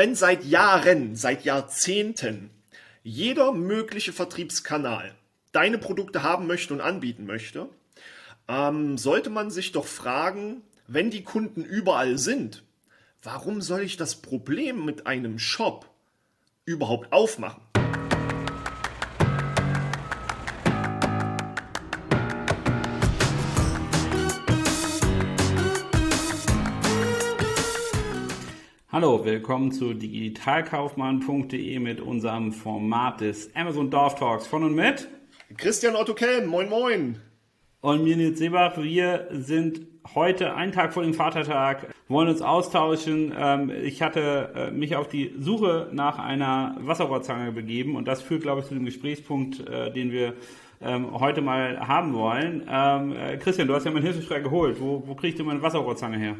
wenn seit Jahren, seit Jahrzehnten jeder mögliche Vertriebskanal deine Produkte haben möchte und anbieten möchte, ähm, sollte man sich doch fragen, wenn die Kunden überall sind, warum soll ich das Problem mit einem Shop überhaupt aufmachen? Hallo, willkommen zu digitalkaufmann.de mit unserem Format des Amazon Dorf Talks von und mit Christian Otto Kelm, moin moin. Und mir Nils Seebach, wir sind heute einen Tag vor dem Vatertag, wollen uns austauschen. Ähm, ich hatte äh, mich auf die Suche nach einer Wasserrohrzange begeben und das führt, glaube ich, zu dem Gesprächspunkt, äh, den wir ähm, heute mal haben wollen. Ähm, äh, Christian, du hast ja meinen Hilfeschrei geholt. Wo, wo kriegst du meine Wasserrohrzange her?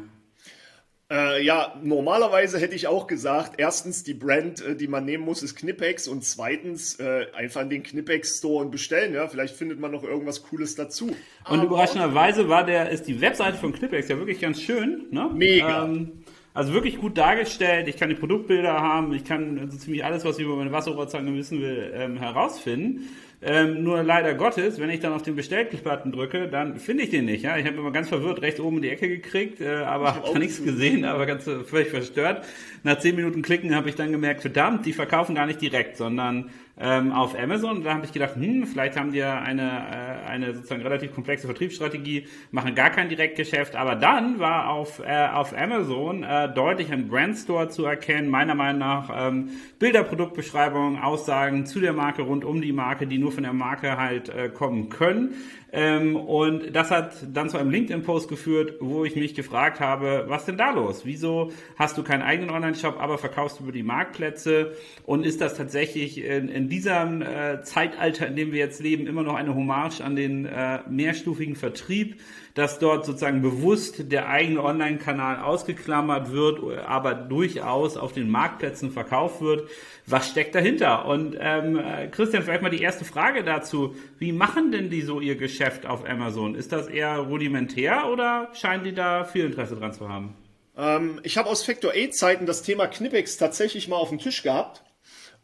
Äh, ja, normalerweise hätte ich auch gesagt, erstens die Brand, äh, die man nehmen muss, ist Knipex und zweitens äh, einfach in den Knipex Store und bestellen. Ja, vielleicht findet man noch irgendwas Cooles dazu. Und Aber überraschenderweise war der, ist die Webseite von Knipex ja wirklich ganz schön. Ne? Mega. Ähm, also wirklich gut dargestellt. Ich kann die Produktbilder haben. Ich kann so ziemlich alles, was ich über meine Wasserrohrzange wissen will, ähm, herausfinden. Ähm, nur leider Gottes, wenn ich dann auf den Bestellbutton drücke, dann finde ich den nicht. Ja? Ich habe immer ganz verwirrt rechts oben in die Ecke gekriegt, äh, aber habe da nichts gesehen, aber ganz äh, völlig verstört. Nach zehn Minuten Klicken habe ich dann gemerkt, verdammt, die verkaufen gar nicht direkt, sondern ähm, auf Amazon. Da habe ich gedacht, hm, vielleicht haben die ja eine, äh, eine sozusagen relativ komplexe Vertriebsstrategie, machen gar kein Direktgeschäft. Aber dann war auf, äh, auf Amazon äh, deutlich ein Brandstore zu erkennen, meiner Meinung nach ähm, Bilder, Produktbeschreibungen, Aussagen zu der Marke, rund um die Marke, die nur von der Marke halt äh, kommen können. Ähm, und das hat dann zu einem LinkedIn-Post geführt, wo ich mich gefragt habe, was denn da los? Wieso hast du keinen eigenen Online-Shop, aber verkaufst über die Marktplätze? Und ist das tatsächlich in, in diesem äh, Zeitalter, in dem wir jetzt leben, immer noch eine Hommage an den äh, mehrstufigen Vertrieb? dass dort sozusagen bewusst der eigene Online-Kanal ausgeklammert wird, aber durchaus auf den Marktplätzen verkauft wird. Was steckt dahinter? Und ähm, Christian, vielleicht mal die erste Frage dazu. Wie machen denn die so ihr Geschäft auf Amazon? Ist das eher rudimentär oder scheinen die da viel Interesse dran zu haben? Ähm, ich habe aus Factor 8 Zeiten das Thema Knipex tatsächlich mal auf dem Tisch gehabt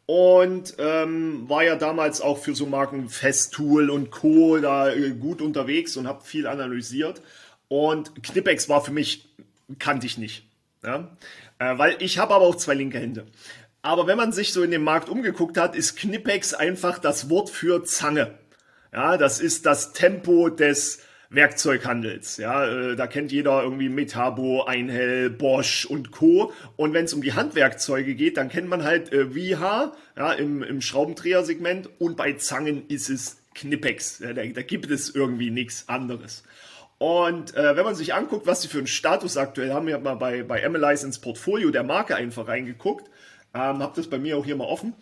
und ähm, war ja damals auch für so Marken Festool und Co. da äh, gut unterwegs und habe viel analysiert. Und Knipex war für mich, kannte ich nicht. Ja? Äh, weil ich habe aber auch zwei linke Hände. Aber wenn man sich so in dem Markt umgeguckt hat, ist Knipex einfach das Wort für Zange. Ja, das ist das Tempo des Werkzeughandels. Ja, äh, da kennt jeder irgendwie Metabo, Einhell, Bosch und Co. Und wenn es um die Handwerkzeuge geht, dann kennt man halt äh, VH ja, im, im Schraubendreher-Segment und bei Zangen ist es Knipex. Ja, da, da gibt es irgendwie nichts anderes. Und äh, wenn man sich anguckt, was sie für einen Status aktuell haben, ich habe mal bei, bei Analyze ins Portfolio der Marke einfach reingeguckt, ähm, habe das bei mir auch hier mal offen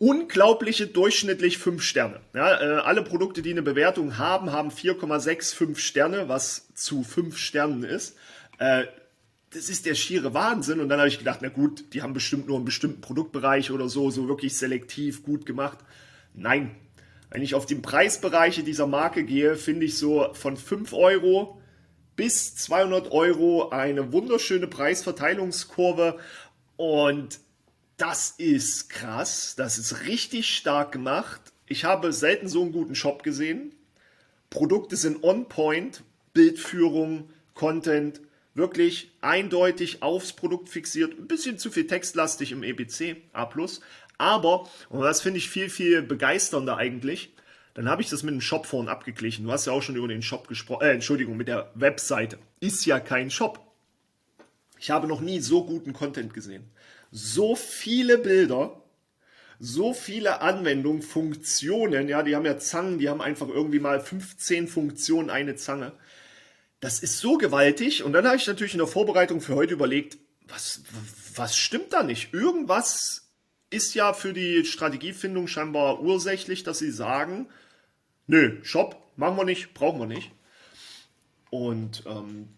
unglaubliche durchschnittlich 5 Sterne. Ja, äh, alle Produkte, die eine Bewertung haben, haben 4,65 Sterne, was zu 5 Sternen ist. Äh, das ist der schiere Wahnsinn. Und dann habe ich gedacht, na gut, die haben bestimmt nur einen bestimmten Produktbereich oder so, so wirklich selektiv gut gemacht. Nein. Wenn ich auf die Preisbereiche dieser Marke gehe, finde ich so von 5 Euro bis 200 Euro eine wunderschöne Preisverteilungskurve. Und das ist krass, das ist richtig stark gemacht. Ich habe selten so einen guten Shop gesehen. Produkte sind on point, Bildführung, Content, wirklich eindeutig aufs Produkt fixiert. Ein bisschen zu viel textlastig im EBC A+. Aber, und das finde ich viel, viel begeisternder eigentlich, dann habe ich das mit dem Shop vorhin abgeglichen. Du hast ja auch schon über den Shop gesprochen, äh, Entschuldigung, mit der Webseite. Ist ja kein Shop. Ich habe noch nie so guten Content gesehen so viele Bilder, so viele Anwendungen, Funktionen, ja, die haben ja Zangen, die haben einfach irgendwie mal 15 Funktionen eine Zange. Das ist so gewaltig und dann habe ich natürlich in der Vorbereitung für heute überlegt, was, was stimmt da nicht? Irgendwas ist ja für die Strategiefindung scheinbar ursächlich, dass sie sagen, nö, Shop, machen wir nicht, brauchen wir nicht. Und ähm,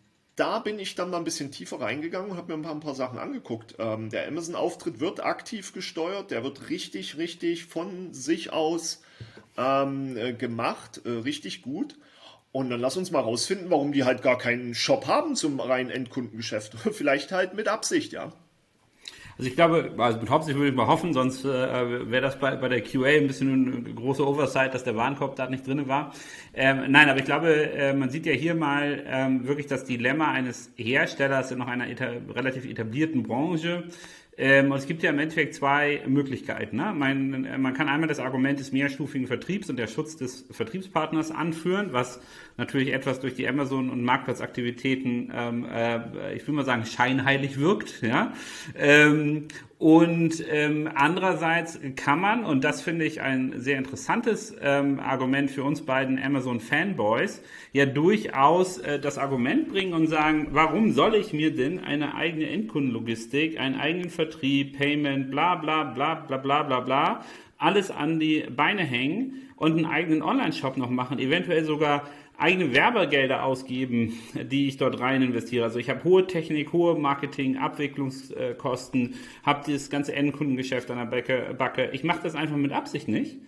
da bin ich dann mal ein bisschen tiefer reingegangen und habe mir ein paar, ein paar, Sachen angeguckt. Ähm, der Amazon-Auftritt wird aktiv gesteuert, der wird richtig, richtig von sich aus ähm, äh, gemacht, äh, richtig gut. Und dann lass uns mal rausfinden, warum die halt gar keinen Shop haben zum reinen Endkundengeschäft. Vielleicht halt mit Absicht, ja. Also ich glaube, also mit hauptsächlich würde ich mal hoffen, sonst äh, wäre das bei, bei der QA ein bisschen eine große Oversight, dass der Warenkorb da nicht drin war. Ähm, nein, aber ich glaube, äh, man sieht ja hier mal ähm, wirklich das Dilemma eines Herstellers in noch einer eta relativ etablierten Branche. Ähm, und es gibt ja im Endeffekt zwei Möglichkeiten. Ne? Man, man kann einmal das Argument des mehrstufigen Vertriebs und der Schutz des Vertriebspartners anführen, was natürlich etwas durch die Amazon- und Marktplatzaktivitäten, ähm, äh, ich will mal sagen, scheinheilig wirkt. Ja? Ähm, und ähm, andererseits kann man, und das finde ich ein sehr interessantes ähm, Argument für uns beiden Amazon-Fanboys, ja durchaus äh, das Argument bringen und sagen, warum soll ich mir denn eine eigene Endkundenlogistik, einen eigenen Vertrieb, Payment, bla bla bla bla bla bla bla, alles an die Beine hängen und einen eigenen Online-Shop noch machen, eventuell sogar eigene Werbegelder ausgeben, die ich dort rein investiere. Also ich habe hohe Technik, hohe Marketing, Abwicklungskosten, habe das ganze Endkundengeschäft an der Backe. Ich mache das einfach mit Absicht nicht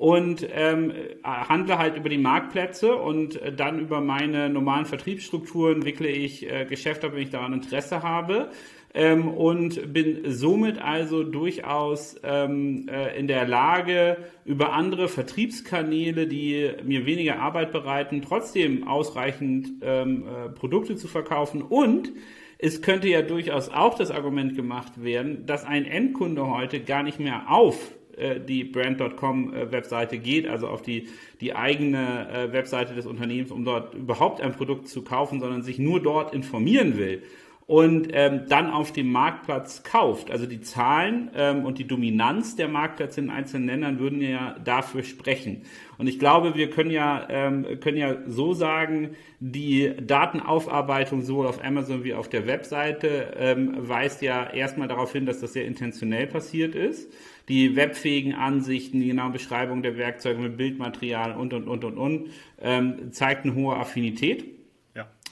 und ähm, handle halt über die Marktplätze und dann über meine normalen Vertriebsstrukturen wickle ich äh, Geschäfte, wenn ich daran Interesse habe ähm, und bin somit also durchaus ähm, äh, in der Lage, über andere Vertriebskanäle, die mir weniger Arbeit bereiten, trotzdem ausreichend ähm, äh, Produkte zu verkaufen. Und es könnte ja durchaus auch das Argument gemacht werden, dass ein Endkunde heute gar nicht mehr auf äh, die Brand.com äh, geht, also auf die, die eigene äh, Webseite des Unternehmens, um dort überhaupt ein Produkt zu kaufen, sondern sich nur dort informieren will und ähm, dann auf dem Marktplatz kauft. Also die Zahlen ähm, und die Dominanz der Marktplätze in einzelnen Ländern würden ja dafür sprechen. Und ich glaube, wir können ja, ähm, können ja so sagen, die Datenaufarbeitung sowohl auf Amazon wie auf der Webseite ähm, weist ja erstmal darauf hin, dass das sehr intentionell passiert ist. Die webfähigen Ansichten, die genaue Beschreibung der Werkzeuge mit Bildmaterial und, und, und, und, und, ähm, zeigt eine hohe Affinität.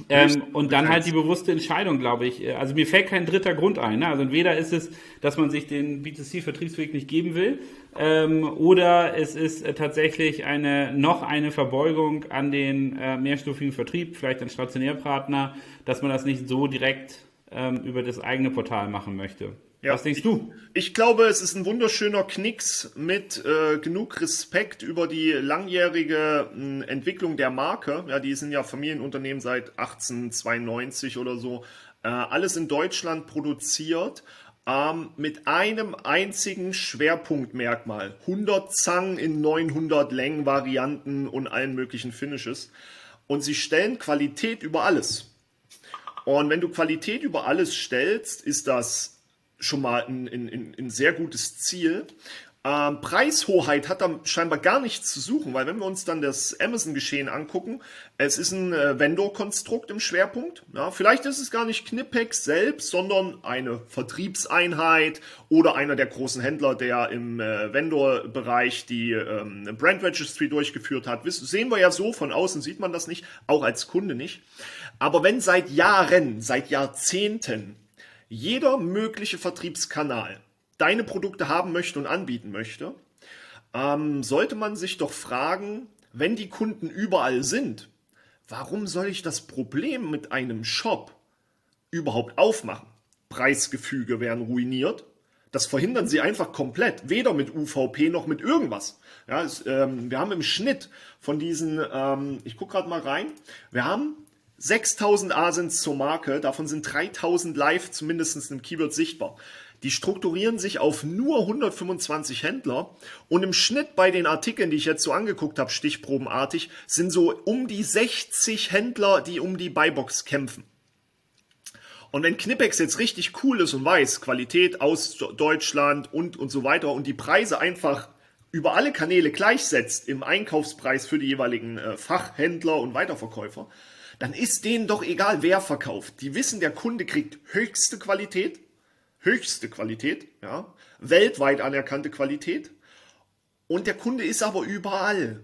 Ähm, und dann halt die bewusste Entscheidung, glaube ich. Also mir fällt kein dritter Grund ein. Ne? Also entweder ist es, dass man sich den B2C-Vertriebsweg nicht geben will, ähm, oder es ist äh, tatsächlich eine noch eine Verbeugung an den äh, mehrstufigen Vertrieb, vielleicht an Stationärpartner, dass man das nicht so direkt ähm, über das eigene Portal machen möchte. Ja, Was denkst du? Ich, glaube, es ist ein wunderschöner Knicks mit äh, genug Respekt über die langjährige äh, Entwicklung der Marke. Ja, die sind ja Familienunternehmen seit 1892 oder so. Äh, alles in Deutschland produziert. Ähm, mit einem einzigen Schwerpunktmerkmal. 100 Zangen in 900 Längenvarianten und allen möglichen Finishes. Und sie stellen Qualität über alles. Und wenn du Qualität über alles stellst, ist das schon mal ein, ein, ein sehr gutes Ziel. Ähm, Preishoheit hat da scheinbar gar nichts zu suchen, weil wenn wir uns dann das Amazon-Geschehen angucken, es ist ein äh, Vendor-Konstrukt im Schwerpunkt. Ja, vielleicht ist es gar nicht Knipex selbst, sondern eine Vertriebseinheit oder einer der großen Händler, der im äh, Vendor-Bereich die ähm, Brand Registry durchgeführt hat. Das sehen wir ja so, von außen sieht man das nicht, auch als Kunde nicht. Aber wenn seit Jahren, seit Jahrzehnten jeder mögliche Vertriebskanal deine Produkte haben möchte und anbieten möchte, ähm, sollte man sich doch fragen, wenn die Kunden überall sind, warum soll ich das Problem mit einem Shop überhaupt aufmachen? Preisgefüge werden ruiniert. Das verhindern sie einfach komplett, weder mit UVP noch mit irgendwas. Ja, es, ähm, wir haben im Schnitt von diesen, ähm, ich gucke gerade mal rein, wir haben 6000 Asins zur Marke, davon sind 3000 live zumindest im Keyword sichtbar. Die strukturieren sich auf nur 125 Händler und im Schnitt bei den Artikeln, die ich jetzt so angeguckt habe, stichprobenartig, sind so um die 60 Händler, die um die Buybox kämpfen. Und wenn Knipex jetzt richtig cool ist und weiß, Qualität aus Deutschland und, und so weiter und die Preise einfach über alle Kanäle gleichsetzt im Einkaufspreis für die jeweiligen äh, Fachhändler und Weiterverkäufer, dann ist denen doch egal, wer verkauft. Die wissen, der Kunde kriegt höchste Qualität, höchste Qualität, ja, weltweit anerkannte Qualität. Und der Kunde ist aber überall.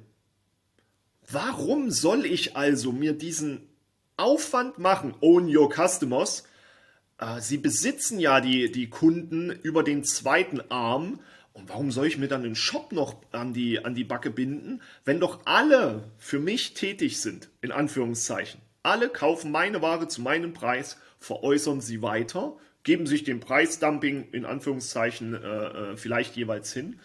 Warum soll ich also mir diesen Aufwand machen? Own your customers. Äh, sie besitzen ja die, die Kunden über den zweiten Arm. Und warum soll ich mir dann den Shop noch an die, an die Backe binden, wenn doch alle für mich tätig sind, in Anführungszeichen? Alle kaufen meine Ware zu meinem Preis, veräußern sie weiter geben sich dem Preisdumping in Anführungszeichen äh, äh, vielleicht jeweils hin.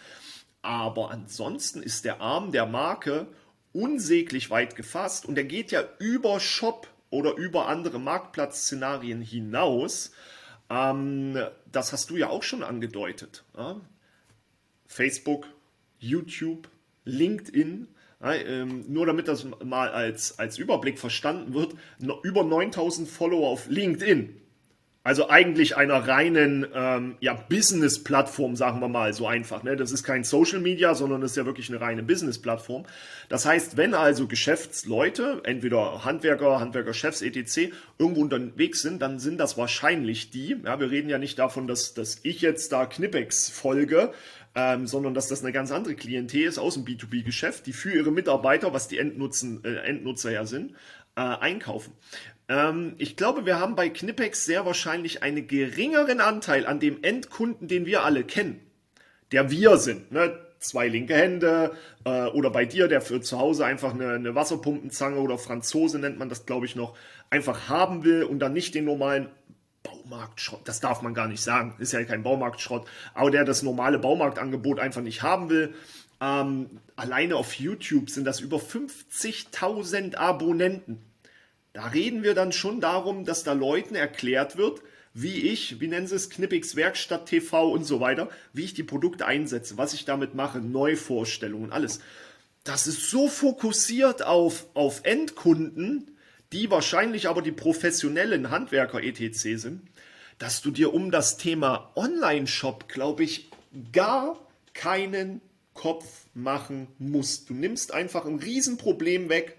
Aber ansonsten ist der Arm der Marke unsäglich weit gefasst und er geht ja über Shop oder über andere Marktplatzszenarien hinaus. Ähm, das hast du ja auch schon angedeutet. Ja? Facebook, YouTube, LinkedIn. Ähm, nur damit das mal als, als Überblick verstanden wird, über 9000 Follower auf LinkedIn. Also eigentlich einer reinen ähm, ja, Business-Plattform, sagen wir mal so einfach. Ne? Das ist kein Social Media, sondern das ist ja wirklich eine reine Business-Plattform. Das heißt, wenn also Geschäftsleute, entweder Handwerker, Handwerkerchefs, etc., irgendwo unterwegs sind, dann sind das wahrscheinlich die. Ja, wir reden ja nicht davon, dass, dass ich jetzt da Knipex folge, ähm, sondern dass das eine ganz andere Klientel ist aus dem B2B-Geschäft, die für ihre Mitarbeiter, was die Endnutzen, äh, Endnutzer ja sind, äh, einkaufen. Ähm, ich glaube, wir haben bei Knipex sehr wahrscheinlich einen geringeren Anteil an dem Endkunden, den wir alle kennen, der wir sind. Ne? Zwei linke Hände äh, oder bei dir, der für zu Hause einfach eine, eine Wasserpumpenzange oder Franzose nennt man das, glaube ich, noch, einfach haben will und dann nicht den normalen Baumarktschrott, das darf man gar nicht sagen, ist ja kein Baumarktschrott, aber der das normale Baumarktangebot einfach nicht haben will. Ähm, alleine auf YouTube sind das über 50.000 Abonnenten. Da reden wir dann schon darum, dass da Leuten erklärt wird, wie ich, wie nennen sie es, Knippix Werkstatt TV und so weiter, wie ich die Produkte einsetze, was ich damit mache, Neuvorstellungen, alles. Das ist so fokussiert auf, auf Endkunden, die wahrscheinlich aber die professionellen Handwerker etc. sind, dass du dir um das Thema Online-Shop, glaube ich, gar keinen Kopf machen musst. Du nimmst einfach ein Riesenproblem weg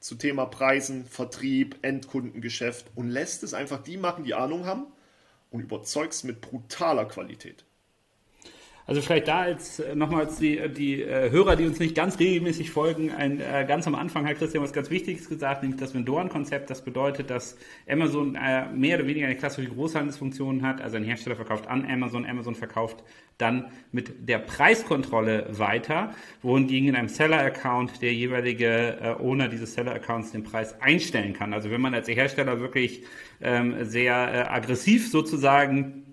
zu Thema Preisen, Vertrieb, Endkundengeschäft und lässt es einfach die machen, die Ahnung haben und überzeugst mit brutaler Qualität. Also vielleicht da als äh, nochmals die, die äh, Hörer, die uns nicht ganz regelmäßig folgen, ein, äh, ganz am Anfang hat Christian was ganz Wichtiges gesagt, nämlich das Vendoren-Konzept. Das bedeutet, dass Amazon äh, mehr oder weniger eine klassische Großhandelsfunktion hat. Also ein Hersteller verkauft an Amazon, Amazon verkauft dann mit der Preiskontrolle weiter, wohingegen in einem Seller-Account der jeweilige äh, Owner dieses Seller-Accounts den Preis einstellen kann. Also wenn man als Hersteller wirklich ähm, sehr äh, aggressiv sozusagen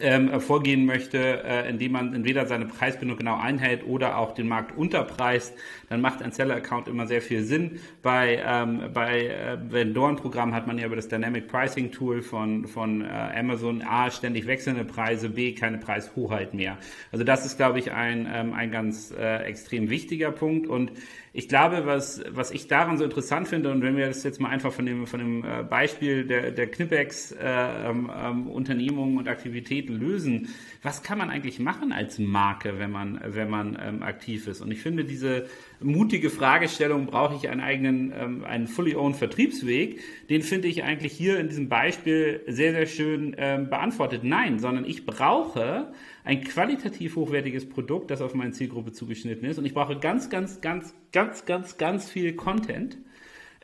ähm, vorgehen möchte, äh, indem man entweder seine Preisbindung genau einhält oder auch den Markt unterpreist, dann macht ein Seller-Account immer sehr viel Sinn. Bei, ähm, bei äh, Vendoren-Programmen hat man ja über das Dynamic Pricing Tool von, von äh, Amazon A ständig wechselnde Preise, B keine Preishoheit mehr. Also das ist, glaube ich, ein, ähm, ein ganz äh, extrem wichtiger Punkt und ich glaube, was, was ich daran so interessant finde, und wenn wir das jetzt mal einfach von dem, von dem äh, Beispiel der, der Knipex äh, ähm, ähm, Unternehmungen und Aktivitäten lösen, was kann man eigentlich machen als Marke, wenn man, wenn man ähm, aktiv ist? Und ich finde, diese mutige Fragestellung, brauche ich einen eigenen, ähm, einen fully owned Vertriebsweg, den finde ich eigentlich hier in diesem Beispiel sehr, sehr schön ähm, beantwortet. Nein, sondern ich brauche ein qualitativ hochwertiges Produkt, das auf meine Zielgruppe zugeschnitten ist. Und ich brauche ganz, ganz, ganz, ganz, ganz, ganz viel Content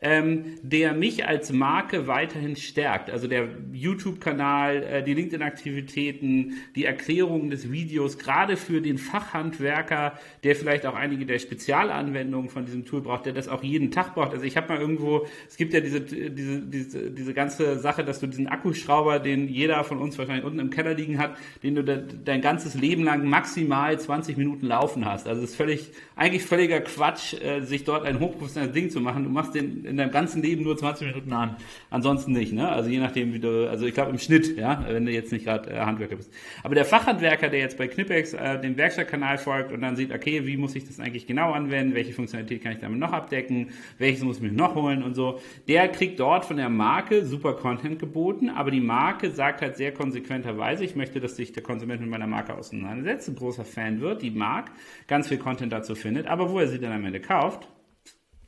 ähm, der mich als Marke weiterhin stärkt. Also der YouTube-Kanal, äh, die LinkedIn-Aktivitäten, die Erklärungen des Videos, gerade für den Fachhandwerker, der vielleicht auch einige der Spezialanwendungen von diesem Tool braucht, der das auch jeden Tag braucht. Also ich habe mal irgendwo, es gibt ja diese, diese, diese, diese ganze Sache, dass du diesen Akkuschrauber, den jeder von uns wahrscheinlich unten im Keller liegen hat, den du de, dein ganzes Leben lang maximal 20 Minuten laufen hast. Also es ist völlig, eigentlich völliger Quatsch, äh, sich dort ein hochprofessionelles Ding zu machen. Du machst den in deinem ganzen Leben nur 20 Minuten an. Ansonsten nicht, ne? Also je nachdem, wie du, also ich glaube im Schnitt, ja, wenn du jetzt nicht gerade äh, Handwerker bist. Aber der Fachhandwerker, der jetzt bei Knipex äh, dem Werkstattkanal folgt und dann sieht, okay, wie muss ich das eigentlich genau anwenden, welche Funktionalität kann ich damit noch abdecken, welches muss ich mir noch holen und so, der kriegt dort von der Marke super Content geboten, aber die Marke sagt halt sehr konsequenterweise, ich möchte, dass sich der Konsument mit meiner Marke auseinandersetzt, ein großer Fan wird, die mag, ganz viel Content dazu findet, aber wo er sie dann am Ende kauft,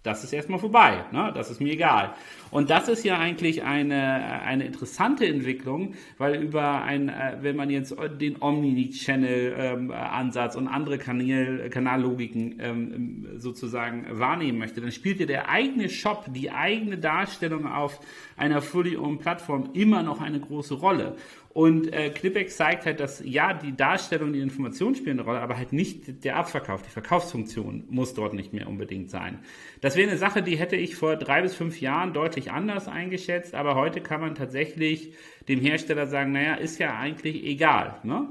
das ist erstmal vorbei. Ne? Das ist mir egal. Und das ist ja eigentlich eine, eine interessante Entwicklung, weil über ein, äh, wenn man jetzt den Omni-Channel-Ansatz ähm, und andere Kanal, Kanallogiken ähm, sozusagen wahrnehmen möchte, dann spielt ja der eigene Shop, die eigene Darstellung auf einer fully owned Plattform immer noch eine große Rolle. Und äh, Knipex zeigt halt, dass ja, die Darstellung, die Information spielen eine Rolle, aber halt nicht der Abverkauf, die Verkaufsfunktion muss dort nicht mehr unbedingt sein. Das wäre eine Sache, die hätte ich vor drei bis fünf Jahren deutlich anders eingeschätzt, aber heute kann man tatsächlich dem Hersteller sagen, naja, ist ja eigentlich egal. Ne?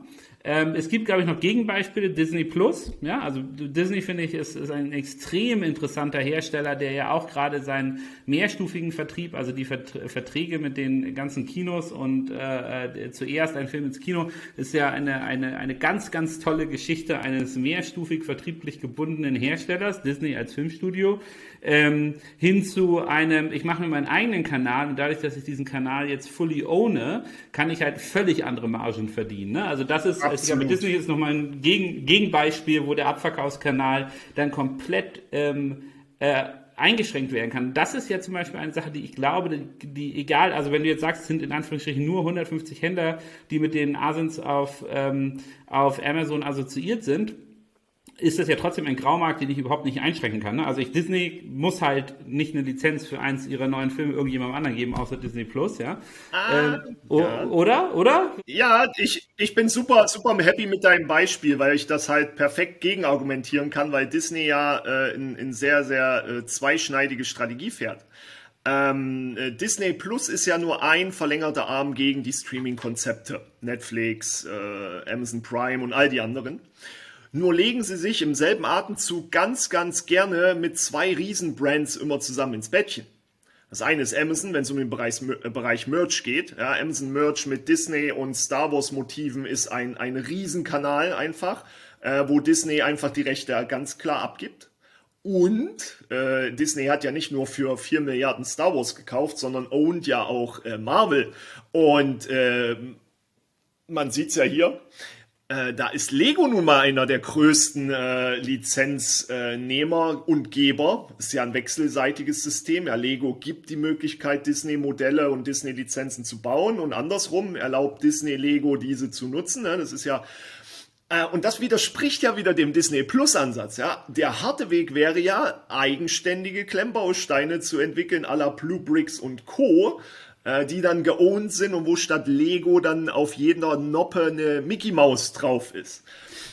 Ähm, es gibt, glaube ich, noch Gegenbeispiele. Disney Plus. Ja, also Disney finde ich ist, ist ein extrem interessanter Hersteller, der ja auch gerade seinen mehrstufigen Vertrieb, also die Vert Verträge mit den ganzen Kinos und äh, äh, zuerst ein Film ins Kino, ist ja eine, eine, eine ganz, ganz tolle Geschichte eines mehrstufig vertrieblich gebundenen Herstellers, Disney als Filmstudio, ähm, hin zu einem, ich mache mir meinen eigenen Kanal und dadurch, dass ich diesen Kanal jetzt fully owne, kann ich halt völlig andere Margen verdienen. Ne? Also das ist, ich glaube, Disney ist nochmal ein Gegen, Gegenbeispiel, wo der Abverkaufskanal dann komplett ähm, äh, eingeschränkt werden kann. Das ist ja zum Beispiel eine Sache, die ich glaube, die, die egal, also wenn du jetzt sagst, es sind in Anführungsstrichen nur 150 Händler, die mit den Asins auf, ähm, auf Amazon assoziiert sind, ist das ja trotzdem ein Graumarkt, den ich überhaupt nicht einschränken kann. Ne? Also ich, Disney muss halt nicht eine Lizenz für eins ihrer neuen Filme irgendjemandem anderen geben, außer Disney Plus, ja. Ah, ähm, ja. Oder? Oder? Ja, ich, ich bin super, super happy mit deinem Beispiel, weil ich das halt perfekt gegenargumentieren kann, weil Disney ja äh, in, in sehr, sehr äh, zweischneidige Strategie fährt. Ähm, äh, Disney Plus ist ja nur ein verlängerter Arm gegen die Streaming-Konzepte. Netflix, äh, Amazon Prime und all die anderen. Nur legen sie sich im selben Atemzug ganz, ganz gerne mit zwei Riesenbrands immer zusammen ins Bettchen. Das eine ist Amazon, wenn es um den Bereich, äh, Bereich Merch geht. Ja, Amazon Merch mit Disney und Star Wars Motiven ist ein, ein Riesenkanal einfach, äh, wo Disney einfach die Rechte ganz klar abgibt. Und äh, Disney hat ja nicht nur für 4 Milliarden Star Wars gekauft, sondern ownt ja auch äh, Marvel. Und äh, man sieht's ja hier, äh, da ist Lego nun mal einer der größten äh, Lizenznehmer und Geber. Ist ja ein wechselseitiges System. Ja, Lego gibt die Möglichkeit, Disney-Modelle und Disney-Lizenzen zu bauen und andersrum erlaubt Disney Lego diese zu nutzen. Ne? Das ist ja äh, und das widerspricht ja wieder dem Disney Plus Ansatz. Ja, der harte Weg wäre ja eigenständige Klemmbausteine zu entwickeln, à la Blue Bricks und Co äh, die dann geowned sind und wo statt Lego dann auf jeder Noppe eine Mickey Maus drauf ist.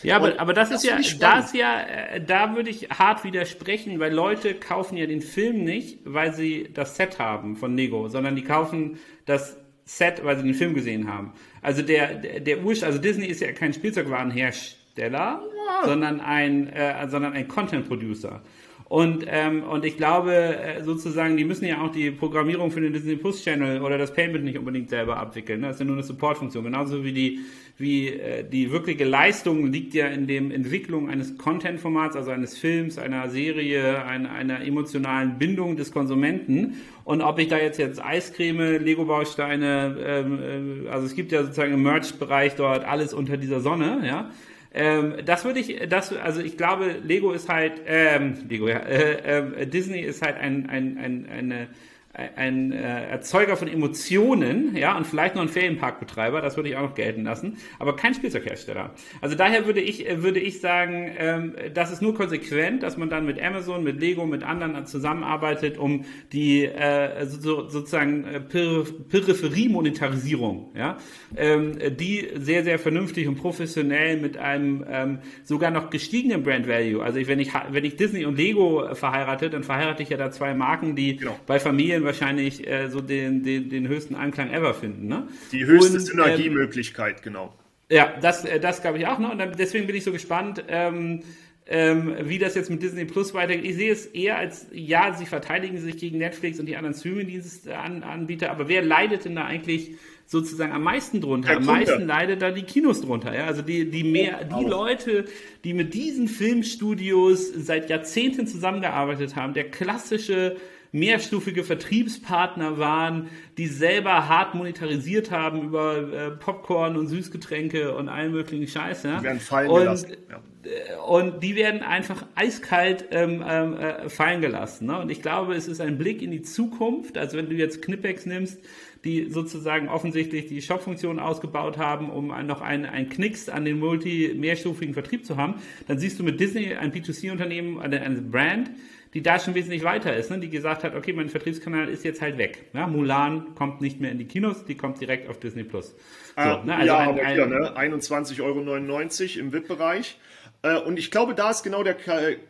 Ja, aber, aber das, das ist ja, da ist ja, äh, da würde ich hart widersprechen, weil Leute kaufen ja den Film nicht, weil sie das Set haben von Lego, sondern die kaufen das Set, weil sie den Film gesehen haben. Also der, der, der Ursprung, also Disney ist ja kein Spielzeugwarenhersteller, ja. sondern ein, äh, sondern ein Content Producer. Und, ähm, und ich glaube, äh, sozusagen, die müssen ja auch die Programmierung für den Disney Plus Channel oder das Payment nicht unbedingt selber abwickeln. Ne? Das ist ja nur eine Support-Funktion. Genauso wie die, wie äh, die wirkliche Leistung liegt ja in dem Entwicklung eines Content-Formats, also eines Films, einer Serie, einer, einer emotionalen Bindung des Konsumenten. Und ob ich da jetzt jetzt Eiscreme, Lego-Bausteine, ähm, äh, also es gibt ja sozusagen im Merch-Bereich dort alles unter dieser Sonne, ja. Ähm, das würde ich, das, also ich glaube, Lego ist halt, ähm, Lego, ja, äh, äh, Disney ist halt ein, ein, ein, eine ein äh, Erzeuger von Emotionen, ja, und vielleicht noch ein Ferienparkbetreiber, das würde ich auch noch gelten lassen, aber kein Spielzeughersteller. Also daher würde ich, äh, würde ich sagen, ähm, das ist nur konsequent, dass man dann mit Amazon, mit Lego, mit anderen zusammenarbeitet, um die äh, so, sozusagen äh, Peripherie-Monetarisierung, ja, ähm, die sehr, sehr vernünftig und professionell mit einem ähm, sogar noch gestiegenen Brand Value, also ich, wenn ich wenn ich Disney und Lego verheirate, dann verheirate ich ja da zwei Marken, die genau. bei Familien wahrscheinlich äh, so den, den, den höchsten Anklang ever finden. Ne? Die höchste und, Synergiemöglichkeit, ähm, genau. Ja, das, äh, das glaube ich auch noch. Und dann, deswegen bin ich so gespannt, ähm, ähm, wie das jetzt mit Disney Plus weitergeht. Ich sehe es eher als, ja, sie verteidigen sich gegen Netflix und die anderen Streaming-Dienstanbieter, aber wer leidet denn da eigentlich sozusagen am meisten drunter? Am meisten leidet da die Kinos drunter. Ja? Also die, die, mehr, die Leute, die mit diesen Filmstudios seit Jahrzehnten zusammengearbeitet haben, der klassische mehrstufige Vertriebspartner waren, die selber hart monetarisiert haben über äh, Popcorn und Süßgetränke und allen möglichen Scheiß. Ja? Die werden fallen und, gelassen. Ja. Äh, und die werden einfach eiskalt ähm, ähm, äh, fallen gelassen. Ne? Und ich glaube, es ist ein Blick in die Zukunft. Also wenn du jetzt Knipex nimmst, die sozusagen offensichtlich die Shop-Funktion ausgebaut haben, um noch einen, einen Knicks an den multi-mehrstufigen Vertrieb zu haben, dann siehst du mit Disney ein B2C-Unternehmen, eine, eine Brand, die da schon wesentlich weiter ist, ne? die gesagt hat, okay, mein Vertriebskanal ist jetzt halt weg. Ja? Mulan kommt nicht mehr in die Kinos, die kommt direkt auf Disney Plus. So, ah, ne? also ja, ein, aber hier, ne? 21,99 Euro im VIP-Bereich. Äh, und ich glaube, da ist genau der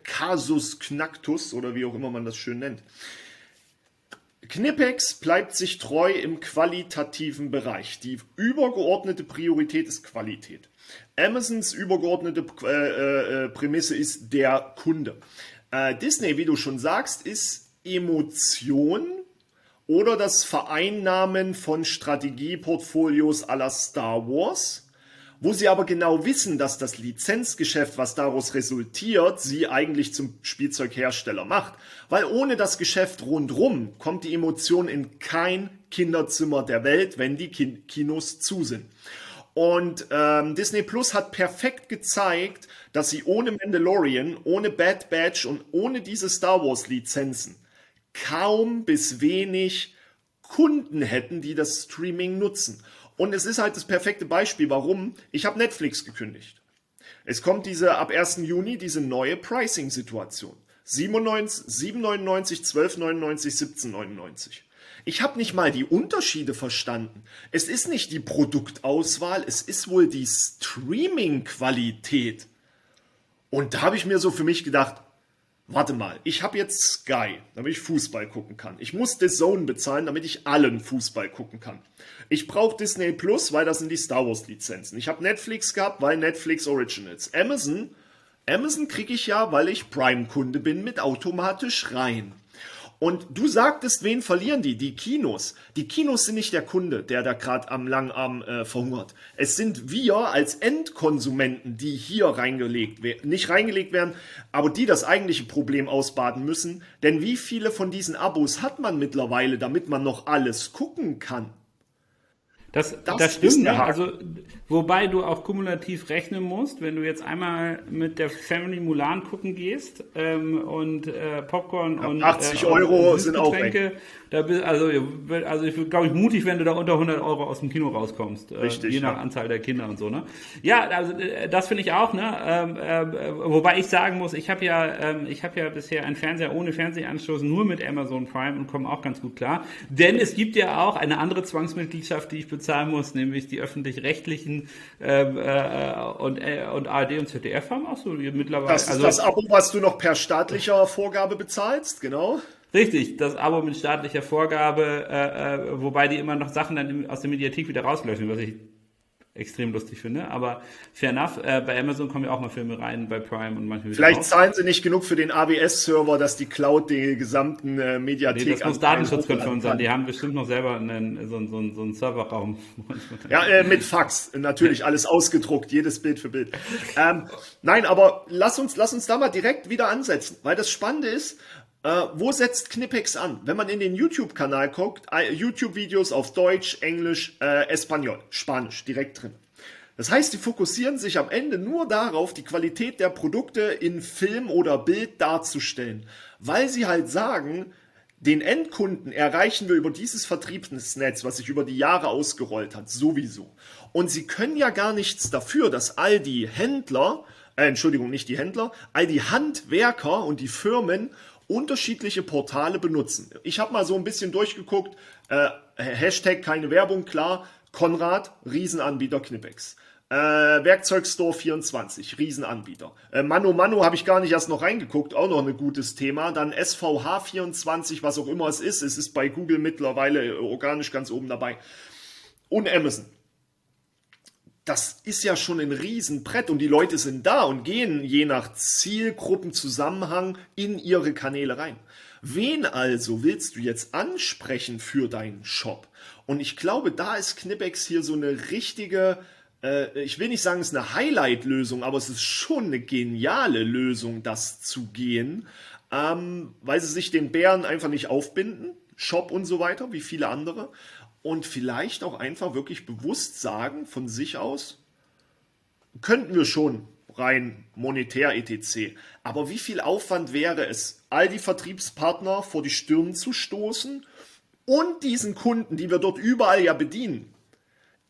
Kasus Knacktus oder wie auch immer man das schön nennt. Knipex bleibt sich treu im qualitativen Bereich. Die übergeordnete Priorität ist Qualität. Amazons übergeordnete äh, äh, Prämisse ist der Kunde. Äh, Disney, wie du schon sagst, ist Emotion oder das Vereinnahmen von Strategieportfolios aller Star Wars wo sie aber genau wissen, dass das Lizenzgeschäft, was daraus resultiert, sie eigentlich zum Spielzeughersteller macht. Weil ohne das Geschäft rundrum kommt die Emotion in kein Kinderzimmer der Welt, wenn die Kin Kinos zu sind. Und ähm, Disney Plus hat perfekt gezeigt, dass sie ohne Mandalorian, ohne Bad Batch und ohne diese Star Wars Lizenzen kaum bis wenig Kunden hätten, die das Streaming nutzen. Und es ist halt das perfekte Beispiel, warum ich habe Netflix gekündigt. Es kommt diese ab 1. Juni diese neue Pricing-Situation. 7,99, 12,99, 17,99. Ich habe nicht mal die Unterschiede verstanden. Es ist nicht die Produktauswahl, es ist wohl die Streaming-Qualität. Und da habe ich mir so für mich gedacht, warte mal, ich habe jetzt Sky, damit ich Fußball gucken kann. Ich muss The Zone bezahlen, damit ich allen Fußball gucken kann. Ich brauche Disney Plus, weil das sind die Star Wars Lizenzen. Ich habe Netflix gehabt, weil Netflix Originals. Amazon, Amazon kriege ich ja, weil ich Prime-Kunde bin, mit automatisch rein. Und du sagtest, wen verlieren die? Die Kinos. Die Kinos sind nicht der Kunde, der da gerade am Langarm äh, verhungert. Es sind wir als Endkonsumenten, die hier reingelegt werden, nicht reingelegt werden, aber die das eigentliche Problem ausbaden müssen. Denn wie viele von diesen Abos hat man mittlerweile, damit man noch alles gucken kann? Das, das, das stimmt, ne? Also, wobei du auch kumulativ rechnen musst, wenn du jetzt einmal mit der Family Mulan gucken gehst ähm, und äh, Popcorn und 80 äh, Euro sind auch weg. Da bist, also, also ich glaube ich mutig, wenn du da unter 100 Euro aus dem Kino rauskommst, äh, Richtig, je nach ja. Anzahl der Kinder und so. Ne? Ja, also äh, das finde ich auch. Ne? Ähm, äh, wobei ich sagen muss, ich habe ja, ähm, ich habe ja bisher einen Fernseher ohne Fernsehanschluss nur mit Amazon Prime und komme auch ganz gut klar. Denn es gibt ja auch eine andere Zwangsmitgliedschaft, die ich bezahlen bezahlen muss, nämlich die öffentlich-rechtlichen ähm, äh, und, äh, und ARD und ZDF haben auch so mittlerweile. Das ist also, das Abo, was du noch per staatlicher Vorgabe bezahlst, genau. Richtig, das Abo mit staatlicher Vorgabe, äh, äh, wobei die immer noch Sachen dann aus der Mediathek wieder rauslöschen, was ich extrem lustig finde. Aber fair enough. Äh, bei Amazon kommen ja auch mal Filme rein, bei Prime und manchmal Vielleicht raus. zahlen sie nicht genug für den AWS-Server, dass die Cloud die gesamten äh, Mediathek. Nee, das muss Datenschutzkonform sein. Die haben bestimmt noch selber einen, so, so, so einen Serverraum. ja, äh, mit Fax. Natürlich alles ausgedruckt, jedes Bild für Bild. Ähm, nein, aber lass uns, lass uns da mal direkt wieder ansetzen, weil das Spannende ist, äh, wo setzt Knipex an? Wenn man in den YouTube-Kanal guckt, äh, YouTube-Videos auf Deutsch, Englisch, äh, Espanol, Spanisch, direkt drin. Das heißt, die fokussieren sich am Ende nur darauf, die Qualität der Produkte in Film oder Bild darzustellen, weil sie halt sagen, den Endkunden erreichen wir über dieses Vertriebsnetz, was sich über die Jahre ausgerollt hat, sowieso. Und sie können ja gar nichts dafür, dass all die Händler, äh, Entschuldigung, nicht die Händler, all die Handwerker und die Firmen unterschiedliche Portale benutzen. Ich habe mal so ein bisschen durchgeguckt, äh, Hashtag keine Werbung, klar, Konrad, Riesenanbieter Knipex. Äh, Werkzeugstore 24, Riesenanbieter. Äh, Mano Mano habe ich gar nicht erst noch reingeguckt, auch noch ein gutes Thema. Dann SVH 24, was auch immer es ist. Es ist bei Google mittlerweile organisch ganz oben dabei. Und Amazon das ist ja schon ein Riesenbrett und die Leute sind da und gehen je nach Zielgruppenzusammenhang in ihre Kanäle rein. Wen also willst du jetzt ansprechen für deinen Shop? Und ich glaube, da ist Knipex hier so eine richtige, äh, ich will nicht sagen, es ist eine Highlight-Lösung, aber es ist schon eine geniale Lösung, das zu gehen, ähm, weil sie sich den Bären einfach nicht aufbinden, Shop und so weiter, wie viele andere, und vielleicht auch einfach wirklich bewusst sagen von sich aus, könnten wir schon rein monetär etc. Aber wie viel Aufwand wäre es, all die Vertriebspartner vor die Stirn zu stoßen und diesen Kunden, die wir dort überall ja bedienen,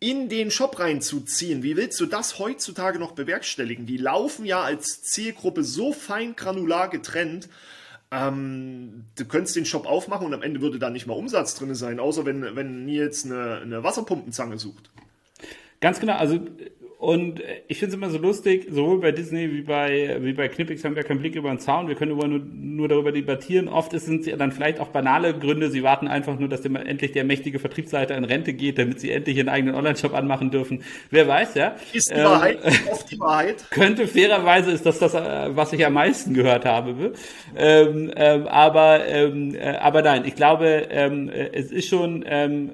in den Shop reinzuziehen? Wie willst du das heutzutage noch bewerkstelligen? Die laufen ja als Zielgruppe so fein granular getrennt, ähm, du könntest den Shop aufmachen und am Ende würde da nicht mal Umsatz drin sein, außer wenn, wenn Nils eine, eine Wasserpumpenzange sucht. Ganz genau, also und ich finde es immer so lustig, sowohl bei Disney wie bei, wie bei Knippix haben wir keinen Blick über den Zaun. Wir können über nur, nur darüber debattieren. Oft sind es dann vielleicht auch banale Gründe. Sie warten einfach nur, dass der, endlich der mächtige Vertriebsleiter in Rente geht, damit sie endlich ihren eigenen Online-Shop anmachen dürfen. Wer weiß, ja. Ist die Wahrheit, ähm, oft die Wahrheit. Könnte fairerweise ist das das, äh, was ich am meisten gehört habe. Ähm, ähm, aber, ähm, äh, aber nein, ich glaube, ähm, äh, es ist schon ähm,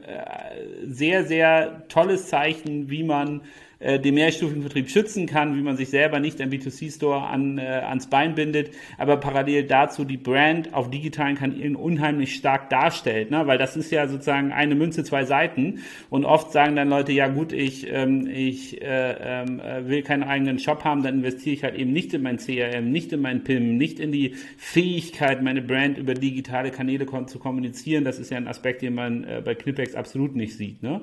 sehr, sehr tolles Zeichen, wie man äh, den mehrstufigen Vertrieb schützen kann, wie man sich selber nicht ein B2C-Store an, äh, ans Bein bindet, aber parallel dazu die Brand auf digitalen Kanälen unheimlich stark darstellt, ne? weil das ist ja sozusagen eine Münze, zwei Seiten und oft sagen dann Leute, ja gut, ich, ähm, ich äh, äh, will keinen eigenen Shop haben, dann investiere ich halt eben nicht in mein CRM, nicht in mein PIM, nicht in die Fähigkeit, meine Brand über digitale Kanäle zu kommunizieren. Das ist ja ein Aspekt, den man äh, bei Knipex absolut nicht sieht. Ne?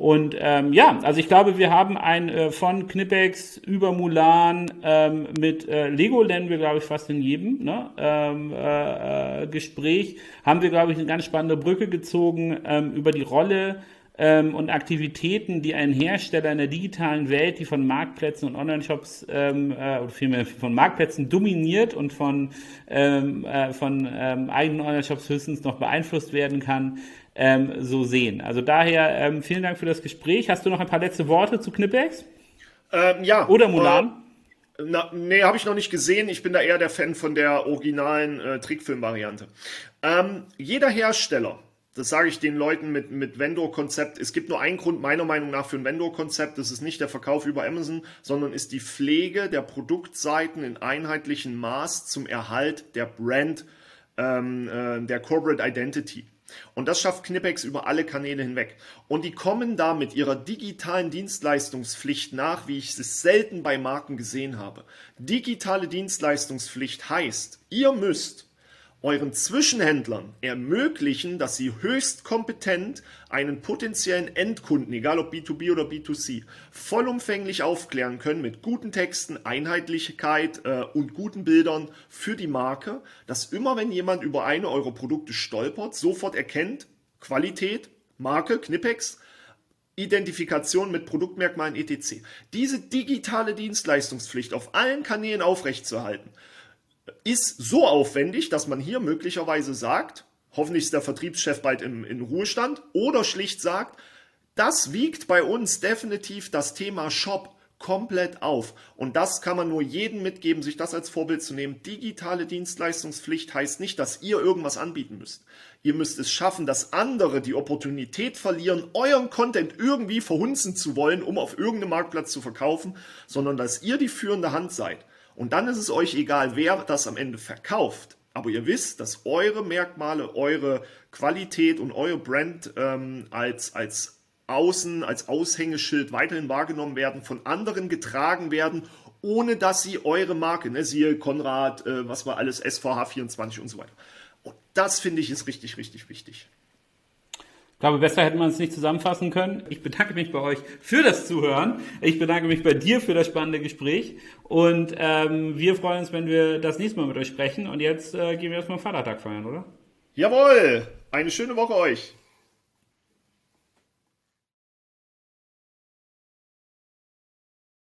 Und ähm, ja, also ich glaube, wir haben ein äh, von Knipex über Mulan ähm, mit äh, Lego lernen wir, glaube ich, fast in jedem ne? ähm, äh, äh, Gespräch, haben wir, glaube ich, eine ganz spannende Brücke gezogen ähm, über die Rolle ähm, und Aktivitäten, die ein Hersteller in der digitalen Welt, die von Marktplätzen und Online-Shops ähm, äh, oder vielmehr von Marktplätzen dominiert und von, ähm, äh, von ähm, eigenen Online-Shops höchstens noch beeinflusst werden kann, ähm, so sehen. Also daher ähm, vielen Dank für das Gespräch. Hast du noch ein paar letzte Worte zu Knipex? Ähm, ja. Oder Mulan? Äh, na, nee, habe ich noch nicht gesehen. Ich bin da eher der Fan von der originalen äh, Trickfilm-Variante. Ähm, jeder Hersteller, das sage ich den Leuten mit, mit Vendor-Konzept, es gibt nur einen Grund meiner Meinung nach für ein Vendor-Konzept, das ist nicht der Verkauf über Amazon, sondern ist die Pflege der Produktseiten in einheitlichem Maß zum Erhalt der Brand, ähm, äh, der Corporate Identity. Und das schafft Knipex über alle Kanäle hinweg. Und die kommen da mit ihrer digitalen Dienstleistungspflicht nach, wie ich es selten bei Marken gesehen habe. Digitale Dienstleistungspflicht heißt, ihr müsst euren Zwischenhändlern ermöglichen, dass sie höchst kompetent einen potenziellen Endkunden, egal ob B2B oder B2C, vollumfänglich aufklären können mit guten Texten, Einheitlichkeit äh, und guten Bildern für die Marke, dass immer wenn jemand über eine eurer Produkte stolpert, sofort erkennt, Qualität, Marke, Knipex, Identifikation mit Produktmerkmalen etc. Diese digitale Dienstleistungspflicht auf allen Kanälen aufrechtzuerhalten, ist so aufwendig, dass man hier möglicherweise sagt, hoffentlich ist der Vertriebschef bald im, in Ruhestand, oder schlicht sagt, das wiegt bei uns definitiv das Thema Shop komplett auf. Und das kann man nur jedem mitgeben, sich das als Vorbild zu nehmen. Digitale Dienstleistungspflicht heißt nicht, dass ihr irgendwas anbieten müsst. Ihr müsst es schaffen, dass andere die Opportunität verlieren, euren Content irgendwie verhunzen zu wollen, um auf irgendeinem Marktplatz zu verkaufen, sondern dass ihr die führende Hand seid. Und dann ist es euch egal, wer das am Ende verkauft. Aber ihr wisst, dass eure Merkmale, eure Qualität und eure Brand ähm, als, als Außen, als Aushängeschild weiterhin wahrgenommen werden, von anderen getragen werden, ohne dass sie eure Marke, ne, siehe Konrad, äh, was war alles, SVH24 und so weiter. Und das finde ich ist richtig, richtig wichtig. Ich glaube, besser hätte man es nicht zusammenfassen können. Ich bedanke mich bei euch für das Zuhören. Ich bedanke mich bei dir für das spannende Gespräch. Und ähm, wir freuen uns, wenn wir das nächste Mal mit euch sprechen. Und jetzt äh, gehen wir erstmal Vatertag feiern, oder? Jawohl! Eine schöne Woche euch!